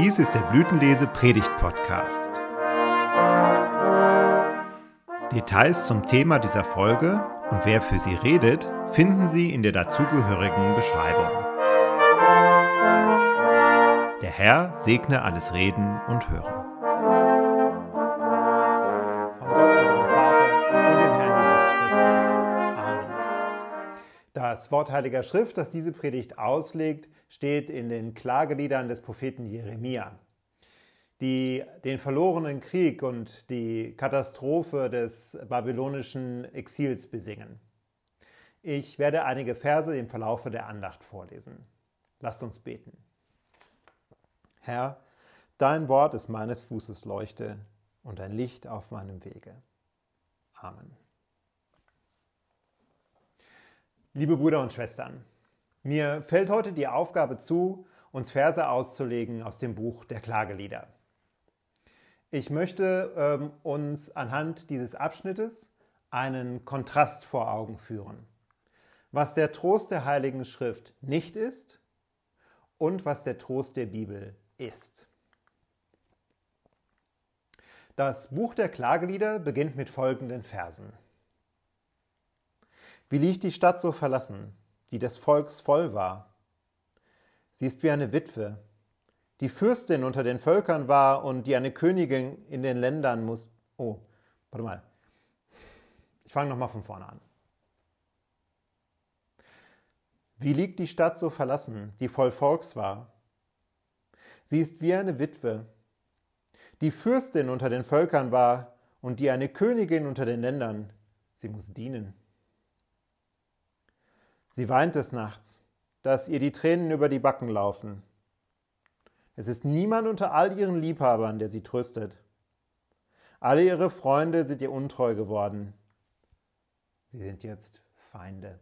Dies ist der Blütenlese Predigt Podcast. Details zum Thema dieser Folge und wer für sie redet, finden Sie in der dazugehörigen Beschreibung. Der Herr segne alles Reden und Hören. Das Wort Heiliger Schrift, das diese Predigt auslegt, steht in den Klageliedern des Propheten Jeremia, die den verlorenen Krieg und die Katastrophe des babylonischen Exils besingen. Ich werde einige Verse im Verlaufe der Andacht vorlesen. Lasst uns beten. Herr, dein Wort ist meines Fußes Leuchte und ein Licht auf meinem Wege. Amen. Liebe Brüder und Schwestern, mir fällt heute die Aufgabe zu, uns Verse auszulegen aus dem Buch der Klagelieder. Ich möchte ähm, uns anhand dieses Abschnittes einen Kontrast vor Augen führen. Was der Trost der Heiligen Schrift nicht ist und was der Trost der Bibel ist. Das Buch der Klagelieder beginnt mit folgenden Versen. Wie liegt die Stadt so verlassen, die des Volks voll war? Sie ist wie eine Witwe, die Fürstin unter den Völkern war und die eine Königin in den Ländern muss. Oh, warte mal. Ich fange nochmal von vorne an. Wie liegt die Stadt so verlassen, die voll Volks war? Sie ist wie eine Witwe, die Fürstin unter den Völkern war und die eine Königin unter den Ländern. Sie muss dienen. Sie weint des Nachts, dass ihr die Tränen über die Backen laufen. Es ist niemand unter all ihren Liebhabern, der sie tröstet. Alle ihre Freunde sind ihr untreu geworden. Sie sind jetzt Feinde.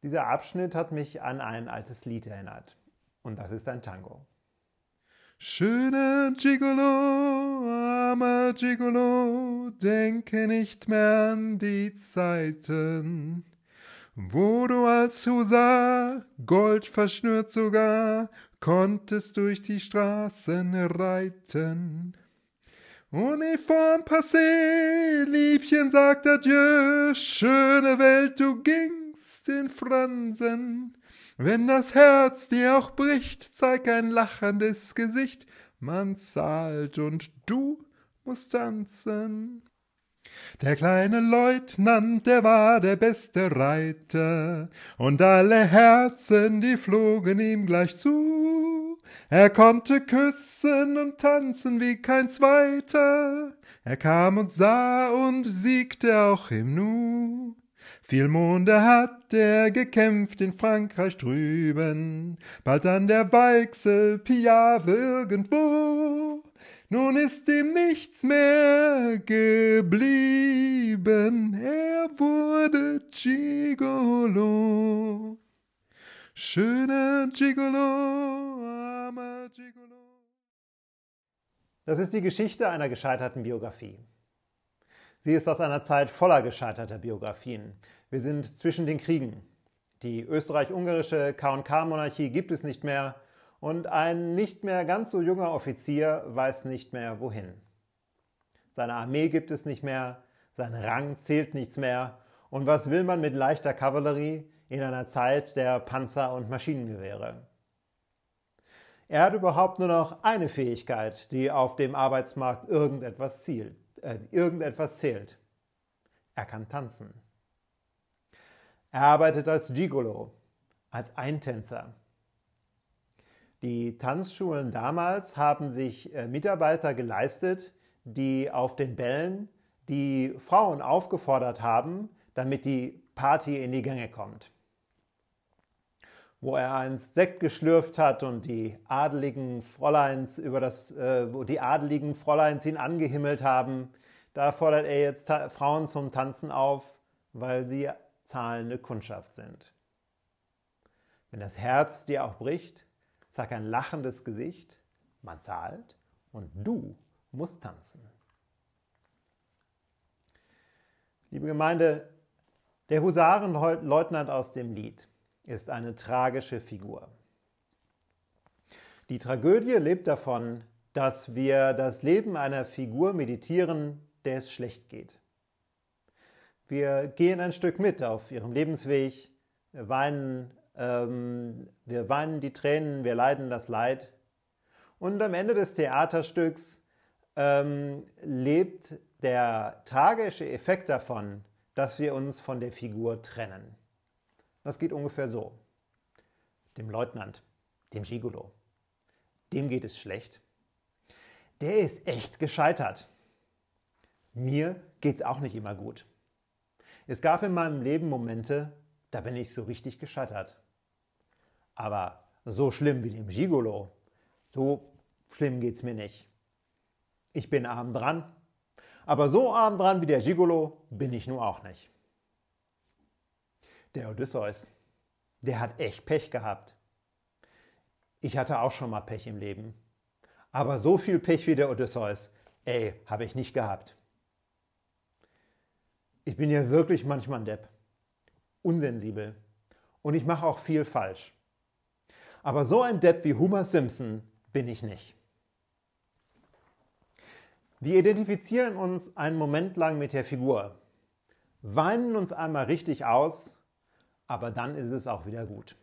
Dieser Abschnitt hat mich an ein altes Lied erinnert. Und das ist ein Tango. Schöner Gigolo, armer Gigolo, denke nicht mehr an die Zeiten, wo du als Husar, Gold verschnürt sogar, konntest durch die Straßen reiten. Uniform passé, Liebchen sagt Adieu, schöne Welt, du gingst in Fransen. Wenn das Herz dir auch bricht, zeig ein lachendes Gesicht, man zahlt und du musst tanzen. Der kleine Leutnant, der war der beste Reiter, und alle Herzen, die flogen ihm gleich zu. Er konnte küssen und tanzen wie kein zweiter, er kam und sah und siegte auch im Nu. Viel Monde hat er gekämpft in Frankreich drüben, bald an der Weichsel Piave irgendwo. Nun ist ihm nichts mehr geblieben, er wurde Gigolo. Schöner Gigolo, armer Gigolo. Das ist die Geschichte einer gescheiterten Biografie. Sie ist aus einer Zeit voller gescheiterter Biografien. Wir sind zwischen den Kriegen. Die österreich-ungarische KK-Monarchie gibt es nicht mehr und ein nicht mehr ganz so junger Offizier weiß nicht mehr wohin. Seine Armee gibt es nicht mehr, sein Rang zählt nichts mehr und was will man mit leichter Kavallerie in einer Zeit der Panzer und Maschinengewehre? Er hat überhaupt nur noch eine Fähigkeit, die auf dem Arbeitsmarkt irgendetwas zielt äh, irgendetwas zählt. Er kann tanzen. Er arbeitet als Gigolo, als Eintänzer. Die Tanzschulen damals haben sich äh, Mitarbeiter geleistet, die auf den Bällen die Frauen aufgefordert haben, damit die Party in die Gänge kommt wo er einst Sekt geschlürft hat und die adeligen Fräuleins über das, äh, wo die adeligen Fräuleins ihn angehimmelt haben, da fordert er jetzt Frauen zum Tanzen auf, weil sie zahlende Kundschaft sind. Wenn das Herz dir auch bricht, zeig ein lachendes Gesicht, man zahlt und du musst tanzen. Liebe Gemeinde, der Husarenleutnant aus dem Lied ist eine tragische Figur. Die Tragödie lebt davon, dass wir das Leben einer Figur meditieren, der es schlecht geht. Wir gehen ein Stück mit auf ihrem Lebensweg, weinen, wir weinen die Tränen, wir leiden das Leid. Und am Ende des Theaterstücks ähm, lebt der tragische Effekt davon, dass wir uns von der Figur trennen. Das geht ungefähr so. Dem Leutnant, dem Gigolo, dem geht es schlecht. Der ist echt gescheitert. Mir geht es auch nicht immer gut. Es gab in meinem Leben Momente, da bin ich so richtig gescheitert. Aber so schlimm wie dem Gigolo, so schlimm geht es mir nicht. Ich bin arm dran, aber so arm dran wie der Gigolo bin ich nun auch nicht. Der Odysseus, der hat echt Pech gehabt. Ich hatte auch schon mal Pech im Leben. Aber so viel Pech wie der Odysseus, ey, habe ich nicht gehabt. Ich bin ja wirklich manchmal ein Depp, unsensibel und ich mache auch viel falsch. Aber so ein Depp wie Homer Simpson bin ich nicht. Wir identifizieren uns einen Moment lang mit der Figur, weinen uns einmal richtig aus, aber dann ist es auch wieder gut.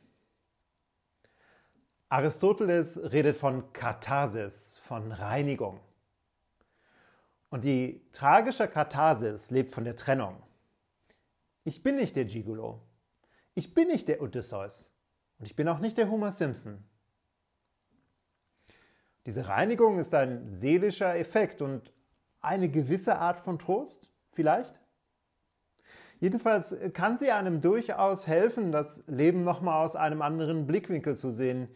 Aristoteles redet von Katharsis, von Reinigung. Und die tragische Katharsis lebt von der Trennung. Ich bin nicht der Gigolo. Ich bin nicht der Odysseus. Und ich bin auch nicht der Homer Simpson. Diese Reinigung ist ein seelischer Effekt und eine gewisse Art von Trost, vielleicht. Jedenfalls kann sie einem durchaus helfen, das Leben nochmal aus einem anderen Blickwinkel zu sehen.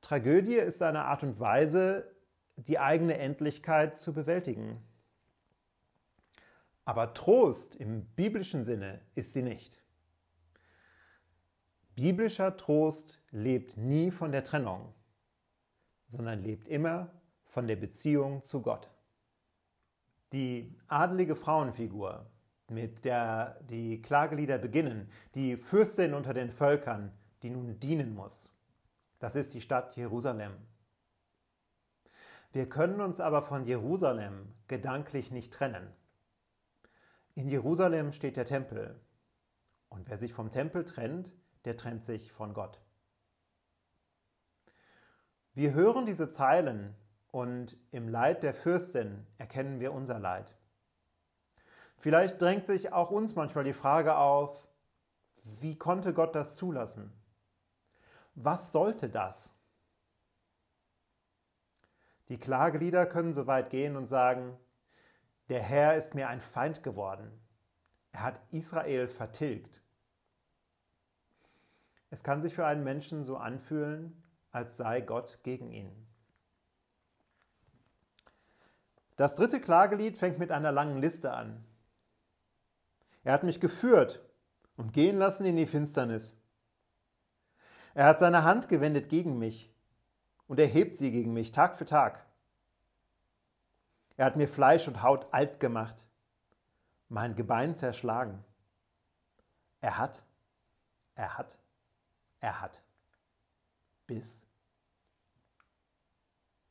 Tragödie ist eine Art und Weise, die eigene Endlichkeit zu bewältigen. Aber Trost im biblischen Sinne ist sie nicht. Biblischer Trost lebt nie von der Trennung, sondern lebt immer von der Beziehung zu Gott. Die adelige Frauenfigur, mit der die Klagelieder beginnen, die Fürstin unter den Völkern, die nun dienen muss, das ist die Stadt Jerusalem. Wir können uns aber von Jerusalem gedanklich nicht trennen. In Jerusalem steht der Tempel. Und wer sich vom Tempel trennt, der trennt sich von Gott. Wir hören diese Zeilen und im Leid der Fürstin erkennen wir unser Leid. Vielleicht drängt sich auch uns manchmal die Frage auf, wie konnte Gott das zulassen? Was sollte das? Die Klagelieder können so weit gehen und sagen, der Herr ist mir ein Feind geworden. Er hat Israel vertilgt. Es kann sich für einen Menschen so anfühlen, als sei Gott gegen ihn. Das dritte Klagelied fängt mit einer langen Liste an. Er hat mich geführt und gehen lassen in die Finsternis. Er hat seine Hand gewendet gegen mich und erhebt sie gegen mich Tag für Tag. Er hat mir Fleisch und Haut alt gemacht, mein Gebein zerschlagen. Er hat, er hat, er hat. Bis.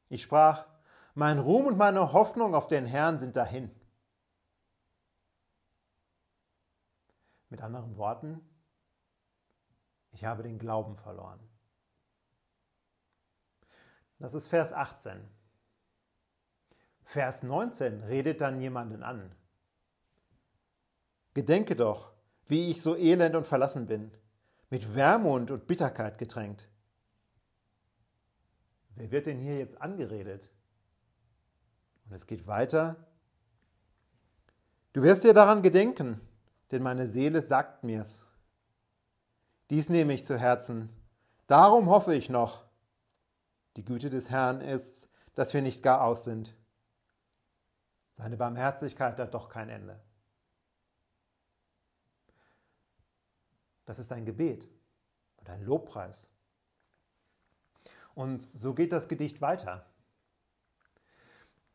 Ich sprach, mein Ruhm und meine Hoffnung auf den Herrn sind dahin. Mit anderen Worten, ich habe den Glauben verloren. Das ist Vers 18. Vers 19 redet dann jemanden an. Gedenke doch, wie ich so elend und verlassen bin, mit Wermut und Bitterkeit getränkt. Wer wird denn hier jetzt angeredet? Und es geht weiter. Du wirst dir daran gedenken, denn meine Seele sagt mir's. Dies nehme ich zu Herzen. Darum hoffe ich noch. Die Güte des Herrn ist, dass wir nicht gar aus sind. Seine Barmherzigkeit hat doch kein Ende. Das ist ein Gebet und ein Lobpreis. Und so geht das Gedicht weiter.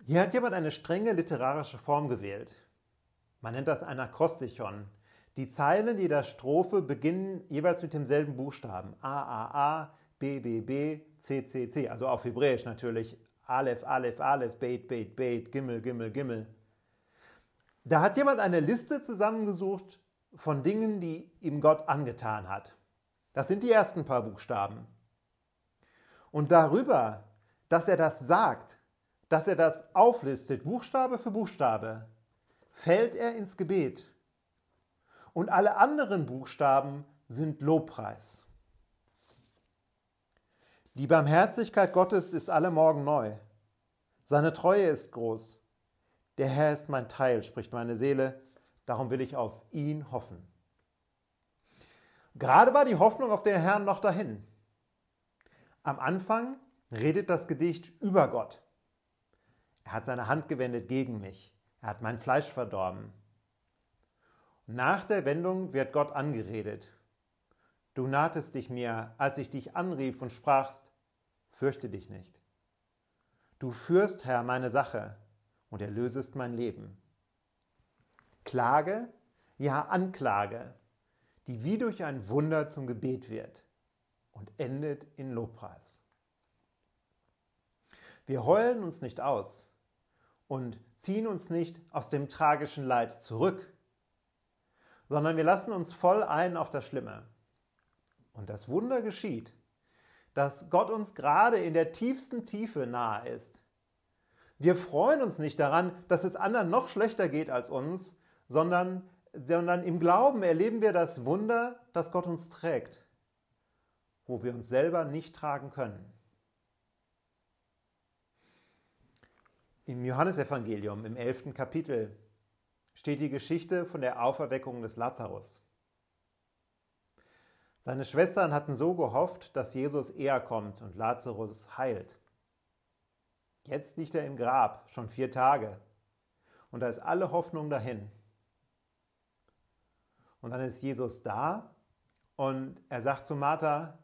Hier hat jemand eine strenge literarische Form gewählt. Man nennt das ein Akrostichon. Die Zeilen jeder Strophe beginnen jeweils mit demselben Buchstaben. A, A, A, BBB, CCC, also auf Hebräisch natürlich. Aleph, Aleph, Aleph, Beit, Beit, Beit, Gimmel, Gimmel, Gimmel. Da hat jemand eine Liste zusammengesucht von Dingen, die ihm Gott angetan hat. Das sind die ersten paar Buchstaben. Und darüber, dass er das sagt, dass er das auflistet, Buchstabe für Buchstabe, fällt er ins Gebet. Und alle anderen Buchstaben sind Lobpreis. Die Barmherzigkeit Gottes ist alle Morgen neu. Seine Treue ist groß. Der Herr ist mein Teil, spricht meine Seele, darum will ich auf ihn hoffen. Gerade war die Hoffnung auf den Herrn noch dahin. Am Anfang redet das Gedicht über Gott. Er hat seine Hand gewendet gegen mich. Er hat mein Fleisch verdorben. Nach der Wendung wird Gott angeredet. Du nahtest dich mir, als ich dich anrief und sprachst, fürchte dich nicht. Du führst, Herr, meine Sache und erlösest mein Leben. Klage, ja Anklage, die wie durch ein Wunder zum Gebet wird und endet in Lobpreis. Wir heulen uns nicht aus und ziehen uns nicht aus dem tragischen Leid zurück, sondern wir lassen uns voll ein auf das Schlimme. Und das Wunder geschieht, dass Gott uns gerade in der tiefsten Tiefe nahe ist. Wir freuen uns nicht daran, dass es anderen noch schlechter geht als uns, sondern, sondern im Glauben erleben wir das Wunder, dass Gott uns trägt, wo wir uns selber nicht tragen können. Im Johannesevangelium im 11. Kapitel steht die Geschichte von der Auferweckung des Lazarus. Seine Schwestern hatten so gehofft, dass Jesus eher kommt und Lazarus heilt. Jetzt liegt er im Grab, schon vier Tage, und da ist alle Hoffnung dahin. Und dann ist Jesus da und er sagt zu Martha,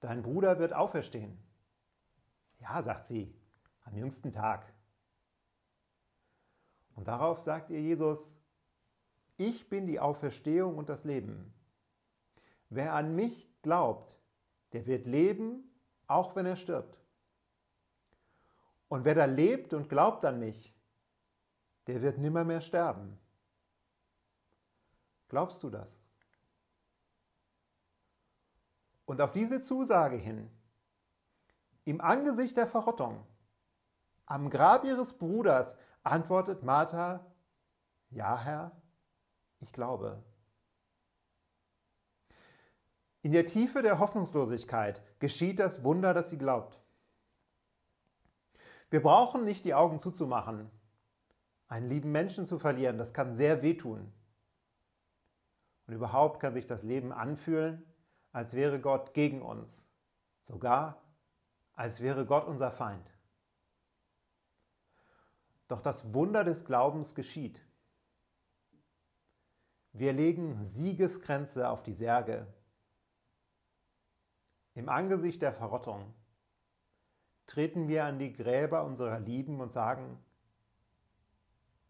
dein Bruder wird auferstehen. Ja, sagt sie, am jüngsten Tag. Und darauf sagt ihr Jesus, ich bin die Auferstehung und das Leben. Wer an mich glaubt, der wird leben, auch wenn er stirbt. Und wer da lebt und glaubt an mich, der wird nimmer mehr sterben. Glaubst du das? Und auf diese Zusage hin, im Angesicht der Verrottung, am Grab ihres Bruders, antwortet Martha, ja Herr, ich glaube. In der Tiefe der Hoffnungslosigkeit geschieht das Wunder, das sie glaubt. Wir brauchen nicht die Augen zuzumachen. Einen lieben Menschen zu verlieren, das kann sehr wehtun. Und überhaupt kann sich das Leben anfühlen, als wäre Gott gegen uns, sogar als wäre Gott unser Feind. Doch das Wunder des Glaubens geschieht. Wir legen Siegesgrenze auf die Särge im Angesicht der Verrottung treten wir an die Gräber unserer Lieben und sagen,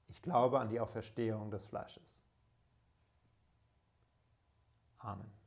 ich glaube an die Auferstehung des Fleisches. Amen.